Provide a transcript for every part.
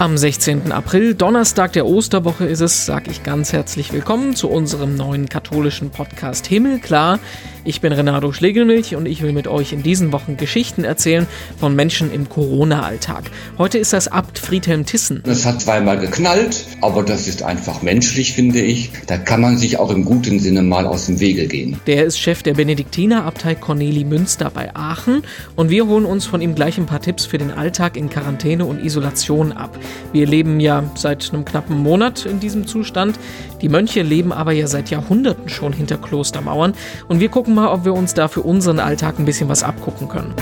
Am 16. April, Donnerstag der Osterwoche ist es, sage ich ganz herzlich willkommen zu unserem neuen katholischen Podcast Himmelklar. Ich bin Renato Schlegelmilch und ich will mit euch in diesen Wochen Geschichten erzählen von Menschen im Corona-Alltag. Heute ist das Abt Friedhelm Tissen. Es hat zweimal geknallt, aber das ist einfach menschlich, finde ich. Da kann man sich auch im guten Sinne mal aus dem Wege gehen. Der ist Chef der Benediktinerabtei Corneli Münster bei Aachen und wir holen uns von ihm gleich ein paar Tipps für den Alltag in Quarantäne und Isolation ab. Wir leben ja seit einem knappen Monat in diesem Zustand. Die Mönche leben aber ja seit Jahrhunderten schon hinter Klostermauern und wir gucken mal, ob wir uns da für unseren Alltag ein bisschen was abgucken können.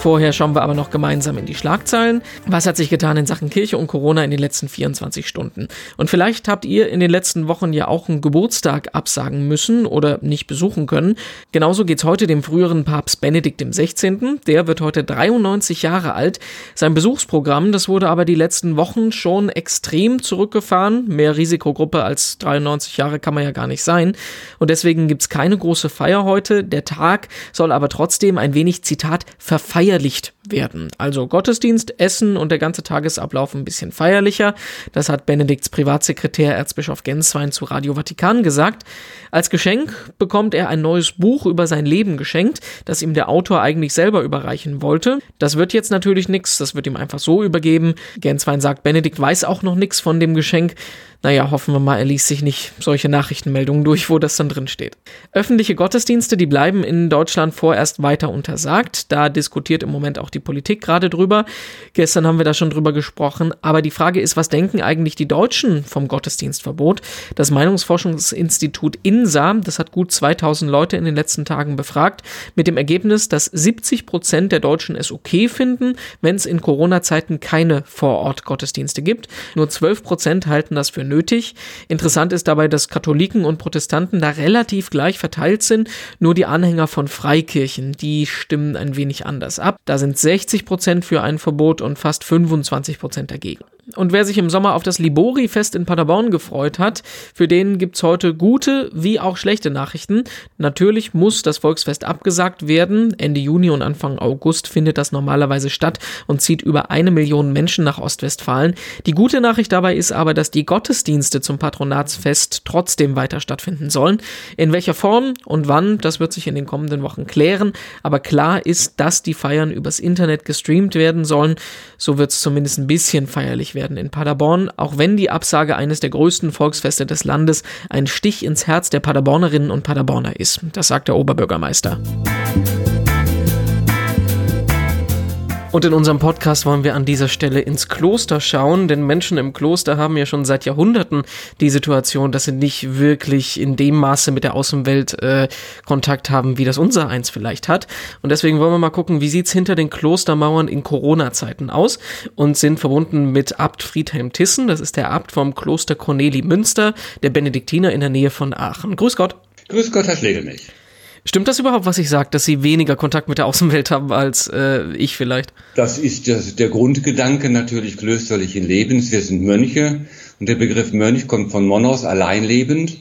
Vorher schauen wir aber noch gemeinsam in die Schlagzeilen. Was hat sich getan in Sachen Kirche und Corona in den letzten 24 Stunden? Und vielleicht habt ihr in den letzten Wochen ja auch einen Geburtstag absagen müssen oder nicht besuchen können. Genauso geht's heute dem früheren Papst Benedikt XVI. Der wird heute 93 Jahre alt. Sein Besuchsprogramm, das wurde aber die letzten Wochen schon extrem zurückgefahren. Mehr Risikogruppe als 93 Jahre kann man ja gar nicht sein. Und deswegen gibt's keine große Feier heute. Der Tag soll aber trotzdem ein wenig, Zitat, verfeiert verfeierlicht werden. Also Gottesdienst, Essen und der ganze Tagesablauf ein bisschen feierlicher. Das hat Benedikts Privatsekretär Erzbischof Genswein zu Radio Vatikan gesagt. Als Geschenk bekommt er ein neues Buch über sein Leben geschenkt, das ihm der Autor eigentlich selber überreichen wollte. Das wird jetzt natürlich nichts, das wird ihm einfach so übergeben. Genswein sagt, Benedikt weiß auch noch nichts von dem Geschenk. Naja, hoffen wir mal, er liest sich nicht solche Nachrichtenmeldungen durch, wo das dann drin steht. Öffentliche Gottesdienste, die bleiben in Deutschland vorerst weiter untersagt. Da diskutiert im Moment auch die Politik gerade drüber. Gestern haben wir da schon drüber gesprochen. Aber die Frage ist, was denken eigentlich die Deutschen vom Gottesdienstverbot? Das Meinungsforschungsinstitut INSA, das hat gut 2000 Leute in den letzten Tagen befragt, mit dem Ergebnis, dass 70 Prozent der Deutschen es okay finden, wenn es in Corona-Zeiten keine Vorort-Gottesdienste gibt. Nur 12 Prozent halten das für nötig. Interessant ist dabei, dass Katholiken und Protestanten da relativ gleich verteilt sind. Nur die Anhänger von Freikirchen, die stimmen ein wenig anders ab. Da sind 60 Prozent für ein Verbot und fast 25 Prozent dagegen. Und wer sich im Sommer auf das Libori-Fest in Paderborn gefreut hat, für den gibt's heute gute wie auch schlechte Nachrichten. Natürlich muss das Volksfest abgesagt werden. Ende Juni und Anfang August findet das normalerweise statt und zieht über eine Million Menschen nach Ostwestfalen. Die gute Nachricht dabei ist aber, dass die Gottesdienste zum Patronatsfest trotzdem weiter stattfinden sollen. In welcher Form und wann, das wird sich in den kommenden Wochen klären. Aber klar ist, dass die Feiern übers Internet gestreamt werden sollen. So wird's zumindest ein bisschen feierlich werden werden in Paderborn, auch wenn die Absage eines der größten Volksfeste des Landes ein Stich ins Herz der Paderbornerinnen und Paderborner ist. Das sagt der Oberbürgermeister. Und in unserem Podcast wollen wir an dieser Stelle ins Kloster schauen, denn Menschen im Kloster haben ja schon seit Jahrhunderten die Situation, dass sie nicht wirklich in dem Maße mit der Außenwelt äh, Kontakt haben, wie das unser eins vielleicht hat. Und deswegen wollen wir mal gucken, wie sieht's hinter den Klostermauern in Corona-Zeiten aus und sind verbunden mit Abt Friedhelm Tissen, das ist der Abt vom Kloster Corneli Münster, der Benediktiner in der Nähe von Aachen. Grüß Gott. Grüß Gott, Herr Schlegelmilch. Stimmt das überhaupt, was ich sage, dass Sie weniger Kontakt mit der Außenwelt haben als äh, ich vielleicht? Das ist das, der Grundgedanke natürlich klösterlichen Lebens. Wir sind Mönche und der Begriff Mönch kommt von Monos, alleinlebend,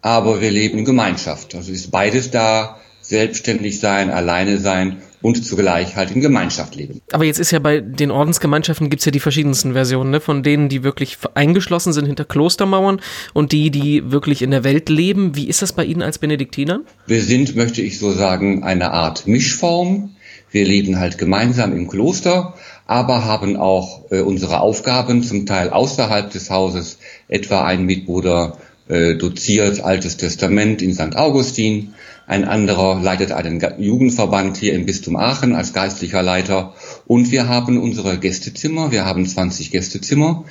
aber wir leben in Gemeinschaft. Also ist beides da, selbstständig sein, alleine sein und zugleich halt in Gemeinschaft leben. Aber jetzt ist ja bei den Ordensgemeinschaften gibt's ja die verschiedensten Versionen, ne? von denen, die wirklich eingeschlossen sind hinter Klostermauern und die, die wirklich in der Welt leben. Wie ist das bei Ihnen als Benediktinern? Wir sind, möchte ich so sagen, eine Art Mischform. Wir leben halt gemeinsam im Kloster, aber haben auch äh, unsere Aufgaben zum Teil außerhalb des Hauses. Etwa ein Mitbruder äh, doziert Altes Testament in St. Augustin ein anderer leitet einen Jugendverband hier im Bistum Aachen als geistlicher Leiter. Und wir haben unsere Gästezimmer. Wir haben 20 Gästezimmer,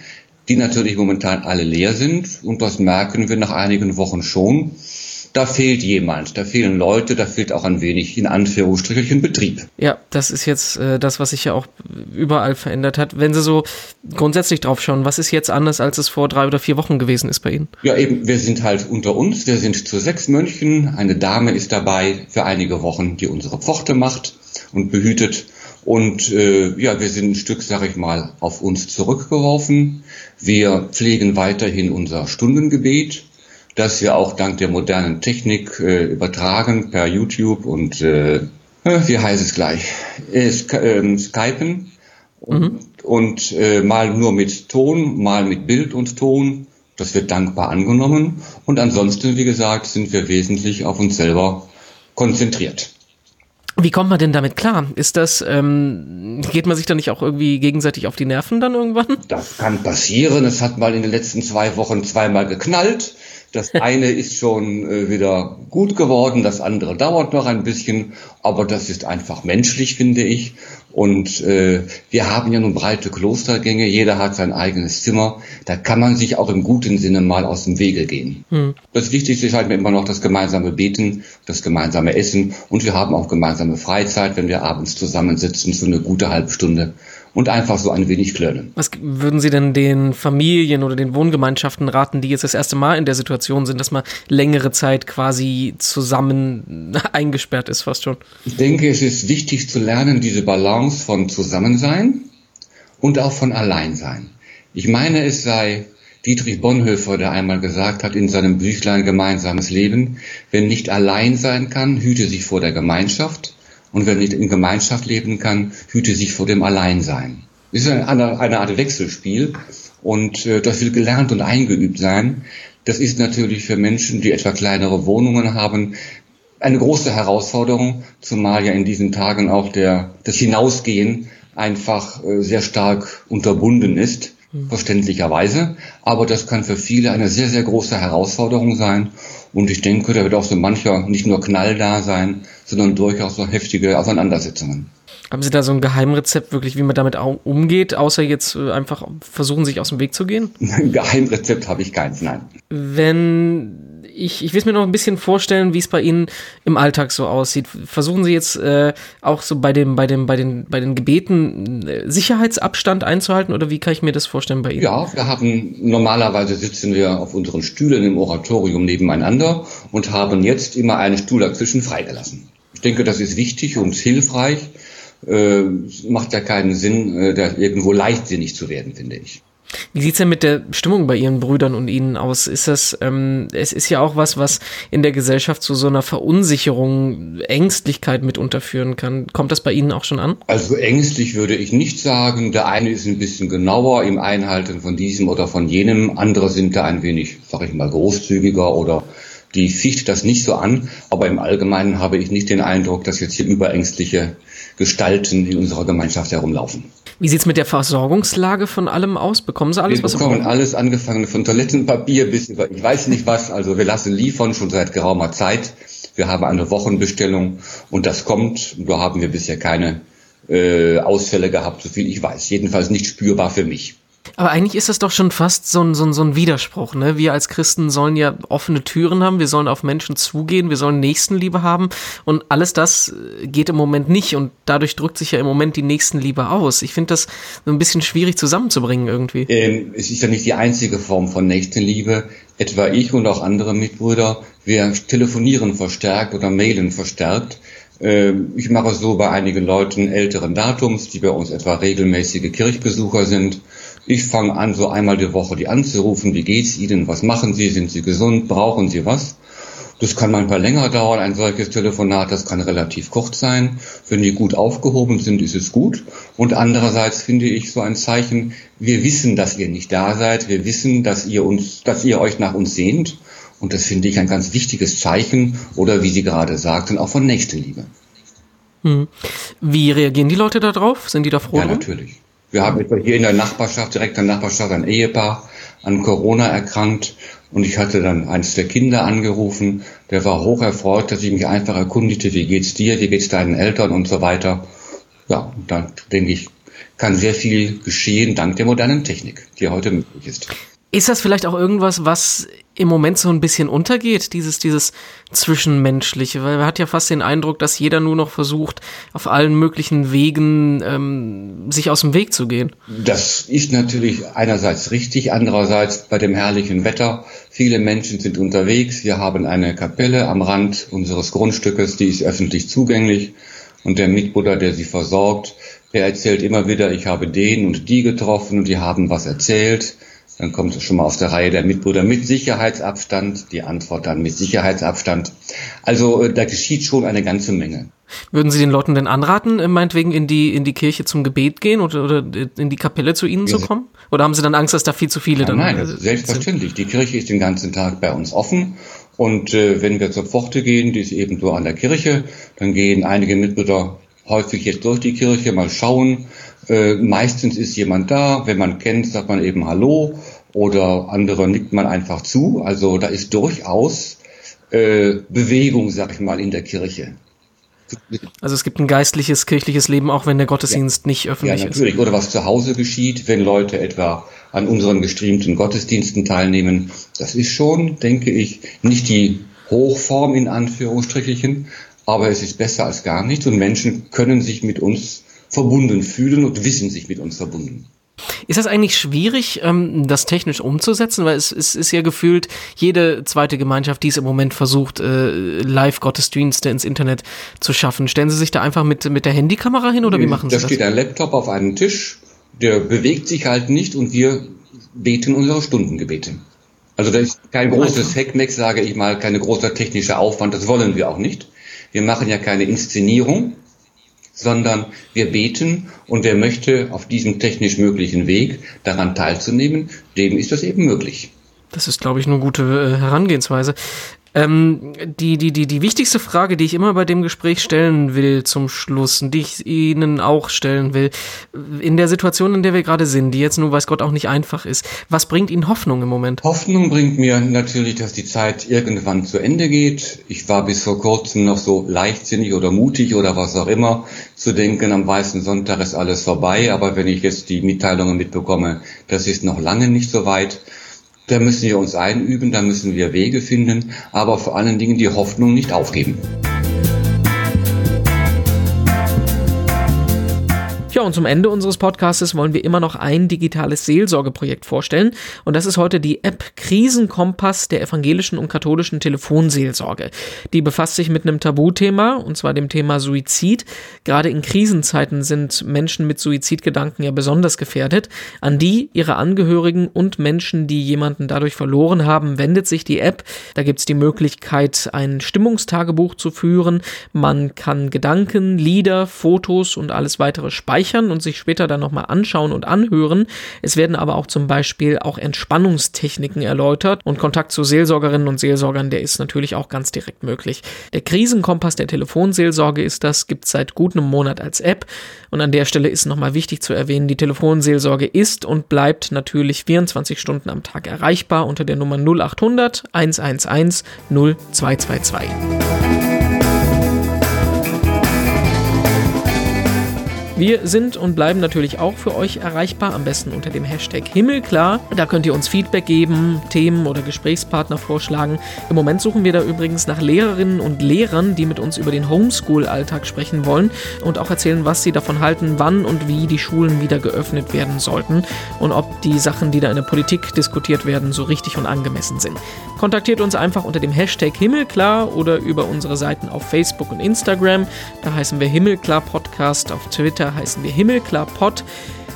die natürlich momentan alle leer sind. Und das merken wir nach einigen Wochen schon da fehlt jemand, da fehlen Leute, da fehlt auch ein wenig in Anführungsstrichen Betrieb. Ja, das ist jetzt äh, das, was sich ja auch überall verändert hat. Wenn Sie so grundsätzlich drauf schauen, was ist jetzt anders, als es vor drei oder vier Wochen gewesen ist bei Ihnen? Ja, eben, wir sind halt unter uns, wir sind zu sechs Mönchen, eine Dame ist dabei für einige Wochen, die unsere Pforte macht und behütet. Und äh, ja, wir sind ein Stück, sag ich mal, auf uns zurückgeworfen. Wir pflegen weiterhin unser Stundengebet das wir auch dank der modernen Technik äh, übertragen per YouTube und äh, wie heißt es gleich? Äh, ähm, Skypen. und, mhm. und äh, mal nur mit Ton, mal mit Bild und Ton. Das wird dankbar angenommen. Und ansonsten, wie gesagt, sind wir wesentlich auf uns selber konzentriert. Wie kommt man denn damit klar? Ist das, ähm, geht man sich da nicht auch irgendwie gegenseitig auf die Nerven dann irgendwann? Das kann passieren. Es hat mal in den letzten zwei Wochen zweimal geknallt. Das eine ist schon äh, wieder gut geworden, das andere dauert noch ein bisschen, aber das ist einfach menschlich, finde ich. Und äh, wir haben ja nun breite Klostergänge, jeder hat sein eigenes Zimmer. Da kann man sich auch im guten Sinne mal aus dem Wege gehen. Hm. Das Wichtigste ist halt mir immer noch das gemeinsame Beten, das gemeinsame Essen und wir haben auch gemeinsame Freizeit, wenn wir abends zusammensitzen für eine gute halbe Stunde und einfach so ein wenig klönen. Was würden Sie denn den Familien oder den Wohngemeinschaften raten, die jetzt das erste Mal in der Situation sind, dass man längere Zeit quasi zusammen eingesperrt ist, fast schon? Ich denke, es ist wichtig zu lernen, diese Balance von Zusammensein und auch von Alleinsein. Ich meine, es sei Dietrich Bonhoeffer, der einmal gesagt hat in seinem Büchlein Gemeinsames Leben, wenn nicht allein sein kann, hüte sich vor der Gemeinschaft und wer nicht in Gemeinschaft leben kann, hüte sich vor dem Alleinsein. Das ist eine, eine Art Wechselspiel und äh, das will gelernt und eingeübt sein. Das ist natürlich für Menschen, die etwa kleinere Wohnungen haben, eine große Herausforderung, zumal ja in diesen Tagen auch der, das Hinausgehen einfach äh, sehr stark unterbunden ist, mhm. verständlicherweise. Aber das kann für viele eine sehr, sehr große Herausforderung sein. Und ich denke, da wird auch so mancher nicht nur Knall da sein, sondern durchaus so heftige Auseinandersetzungen. Haben Sie da so ein Geheimrezept wirklich, wie man damit umgeht, außer jetzt äh, einfach versuchen, sich aus dem Weg zu gehen? Ein Geheimrezept habe ich keins, nein. Wenn ich, ich will es mir noch ein bisschen vorstellen, wie es bei Ihnen im Alltag so aussieht. Versuchen Sie jetzt äh, auch so bei dem, bei dem, bei den, bei den Gebeten äh, Sicherheitsabstand einzuhalten oder wie kann ich mir das vorstellen bei Ihnen? Ja, wir haben normalerweise sitzen wir auf unseren Stühlen im Oratorium nebeneinander und haben jetzt immer einen Stuhl dazwischen freigelassen. Ich denke, das ist wichtig und hilfreich. Äh, macht ja keinen Sinn, äh, da irgendwo leichtsinnig zu werden, finde ich. Wie sieht's denn mit der Stimmung bei Ihren Brüdern und Ihnen aus? Ist das, ähm, es ist ja auch was, was in der Gesellschaft zu so einer Verunsicherung, Ängstlichkeit mit unterführen kann. Kommt das bei Ihnen auch schon an? Also ängstlich würde ich nicht sagen. Der eine ist ein bisschen genauer im Einhalten von diesem oder von jenem. Andere sind da ein wenig, sag ich mal, großzügiger oder die ficht das nicht so an. Aber im Allgemeinen habe ich nicht den Eindruck, dass jetzt hier überängstliche Gestalten in unserer Gemeinschaft herumlaufen. Wie sieht's mit der Versorgungslage von allem aus? Bekommen Sie alles, wir was Sie bekommen? Wir bekommen alles, angefangen von Toilettenpapier bis über, ich weiß nicht was. Also wir lassen liefern schon seit geraumer Zeit. Wir haben eine Wochenbestellung und das kommt. Da haben wir bisher keine äh, Ausfälle gehabt, so viel ich weiß. Jedenfalls nicht spürbar für mich. Aber eigentlich ist das doch schon fast so ein, so, ein, so ein Widerspruch. Ne? Wir als Christen sollen ja offene Türen haben, wir sollen auf Menschen zugehen, wir sollen Nächstenliebe haben und alles das äh, geht im Moment nicht und dadurch drückt sich ja im Moment die Nächstenliebe aus. Ich finde das so ein bisschen schwierig zusammenzubringen irgendwie. Ähm, es ist ja nicht die einzige Form von Nächstenliebe. Etwa ich und auch andere Mitbrüder, wir telefonieren verstärkt oder mailen verstärkt. Ähm, ich mache es so bei einigen Leuten älteren Datums, die bei uns etwa regelmäßige Kirchbesucher sind ich fange an, so einmal die Woche die anzurufen. Wie geht's Ihnen? Was machen Sie? Sind Sie gesund? Brauchen Sie was? Das kann manchmal länger dauern, ein solches Telefonat. Das kann relativ kurz sein. Wenn die gut aufgehoben sind, ist es gut. Und andererseits finde ich so ein Zeichen, wir wissen, dass ihr nicht da seid. Wir wissen, dass ihr uns, dass ihr euch nach uns sehnt. Und das finde ich ein ganz wichtiges Zeichen oder wie Sie gerade sagten, auch von Nächstenliebe. Hm. Wie reagieren die Leute darauf? Sind die da froh? Ja, natürlich. Wir haben etwa hier in der Nachbarschaft, direkt in der Nachbarschaft, ein Ehepaar an Corona erkrankt und ich hatte dann eines der Kinder angerufen. Der war hoch erfreut, dass ich mich einfach erkundigte, wie geht's dir, wie geht's deinen Eltern und so weiter. Ja, dann denke ich, kann sehr viel geschehen dank der modernen Technik, die heute möglich ist. Ist das vielleicht auch irgendwas, was im Moment so ein bisschen untergeht, dieses, dieses Zwischenmenschliche? Weil man hat ja fast den Eindruck, dass jeder nur noch versucht, auf allen möglichen Wegen ähm, sich aus dem Weg zu gehen. Das ist natürlich einerseits richtig, andererseits bei dem herrlichen Wetter. Viele Menschen sind unterwegs. Wir haben eine Kapelle am Rand unseres Grundstückes, die ist öffentlich zugänglich. Und der Mitbruder, der sie versorgt, der erzählt immer wieder, ich habe den und die getroffen und die haben was erzählt. Dann kommt es schon mal aus der Reihe der Mitbrüder mit Sicherheitsabstand. Die Antwort dann mit Sicherheitsabstand. Also äh, da geschieht schon eine ganze Menge. Würden Sie den Leuten denn anraten, äh, meinetwegen in die, in die Kirche zum Gebet gehen oder, oder in die Kapelle zu Ihnen ja, zu kommen? Oder haben Sie dann Angst, dass da viel zu viele ja, dann Nein, also selbstverständlich. Die Kirche ist den ganzen Tag bei uns offen. Und äh, wenn wir zur Pforte gehen, die ist eben so an der Kirche, dann gehen einige Mitbrüder häufig jetzt durch die Kirche mal schauen. Äh, meistens ist jemand da. Wenn man kennt, sagt man eben Hallo oder andere nickt man einfach zu. Also da ist durchaus äh, Bewegung, sag ich mal, in der Kirche. Also es gibt ein geistliches, kirchliches Leben, auch wenn der Gottesdienst ja. nicht öffentlich ist. Ja, natürlich. Ist. Oder was zu Hause geschieht, wenn Leute etwa an unseren gestreamten Gottesdiensten teilnehmen. Das ist schon, denke ich, nicht die Hochform in Anführungsstrichen, aber es ist besser als gar nichts und Menschen können sich mit uns verbunden fühlen und wissen sich mit uns verbunden. Ist das eigentlich schwierig, ähm, das technisch umzusetzen? Weil es, ist ja gefühlt jede zweite Gemeinschaft, die es im Moment versucht, äh, Live-Gottesdienste ins Internet zu schaffen. Stellen Sie sich da einfach mit, mit der Handykamera hin oder wie machen Sie das? Da steht ein Laptop auf einem Tisch, der bewegt sich halt nicht und wir beten unsere Stundengebete. Also da ist kein großes Hackmeck, sage ich mal, keine großer technischer Aufwand, das wollen wir auch nicht. Wir machen ja keine Inszenierung, sondern wir beten und wer möchte auf diesem technisch möglichen Weg daran teilzunehmen, dem ist das eben möglich. Das ist, glaube ich, eine gute äh, Herangehensweise. Ähm, die, die, die, die wichtigste Frage, die ich immer bei dem Gespräch stellen will zum Schluss und die ich Ihnen auch stellen will, in der Situation, in der wir gerade sind, die jetzt nun weiß Gott auch nicht einfach ist, was bringt Ihnen Hoffnung im Moment? Hoffnung bringt mir natürlich, dass die Zeit irgendwann zu Ende geht. Ich war bis vor kurzem noch so leichtsinnig oder mutig oder was auch immer zu denken, am Weißen Sonntag ist alles vorbei, aber wenn ich jetzt die Mitteilungen mitbekomme, das ist noch lange nicht so weit, da müssen wir uns einüben, da müssen wir Wege finden, aber vor allen Dingen die Hoffnung nicht aufgeben. Ja, und zum Ende unseres Podcasts wollen wir immer noch ein digitales Seelsorgeprojekt vorstellen. Und das ist heute die App Krisenkompass der evangelischen und katholischen Telefonseelsorge. Die befasst sich mit einem Tabuthema, und zwar dem Thema Suizid. Gerade in Krisenzeiten sind Menschen mit Suizidgedanken ja besonders gefährdet. An die, ihre Angehörigen und Menschen, die jemanden dadurch verloren haben, wendet sich die App. Da gibt's die Möglichkeit, ein Stimmungstagebuch zu führen. Man kann Gedanken, Lieder, Fotos und alles weitere speichern speichern und sich später dann nochmal anschauen und anhören. Es werden aber auch zum Beispiel auch Entspannungstechniken erläutert und Kontakt zu Seelsorgerinnen und Seelsorgern, der ist natürlich auch ganz direkt möglich. Der Krisenkompass der Telefonseelsorge ist das, gibt es seit gut einem Monat als App und an der Stelle ist nochmal wichtig zu erwähnen, die Telefonseelsorge ist und bleibt natürlich 24 Stunden am Tag erreichbar unter der Nummer 0800 111 0222. Wir sind und bleiben natürlich auch für euch erreichbar, am besten unter dem Hashtag Himmelklar. Da könnt ihr uns Feedback geben, Themen oder Gesprächspartner vorschlagen. Im Moment suchen wir da übrigens nach Lehrerinnen und Lehrern, die mit uns über den Homeschool-Alltag sprechen wollen und auch erzählen, was sie davon halten, wann und wie die Schulen wieder geöffnet werden sollten und ob die Sachen, die da in der Politik diskutiert werden, so richtig und angemessen sind. Kontaktiert uns einfach unter dem Hashtag Himmelklar oder über unsere Seiten auf Facebook und Instagram. Da heißen wir Himmelklar Podcast. Auf Twitter heißen wir Himmelklar Pod.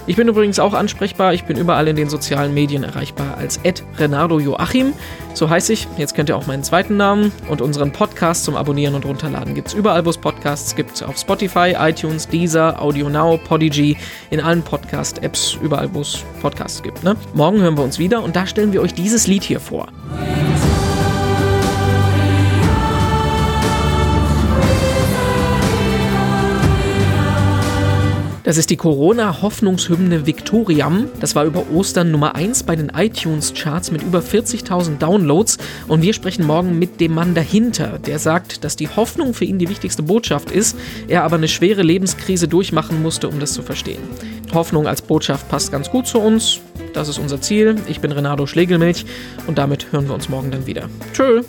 Ich bin übrigens auch ansprechbar. Ich bin überall in den sozialen Medien erreichbar als Renardo Joachim. So heiße ich. Jetzt kennt ihr auch meinen zweiten Namen. Und unseren Podcast zum Abonnieren und Runterladen gibt es überall, wo es Podcasts gibt. Auf Spotify, iTunes, Deezer, Audio Now, Podigy, in allen Podcast-Apps, überall, wo es Podcasts gibt. Ne? Morgen hören wir uns wieder und da stellen wir euch dieses Lied hier vor. Das ist die Corona-Hoffnungshymne Victoriam. Das war über Ostern Nummer 1 bei den iTunes-Charts mit über 40.000 Downloads. Und wir sprechen morgen mit dem Mann dahinter, der sagt, dass die Hoffnung für ihn die wichtigste Botschaft ist, er aber eine schwere Lebenskrise durchmachen musste, um das zu verstehen. Hoffnung als Botschaft passt ganz gut zu uns. Das ist unser Ziel. Ich bin Renato Schlegelmilch und damit hören wir uns morgen dann wieder. Tschö.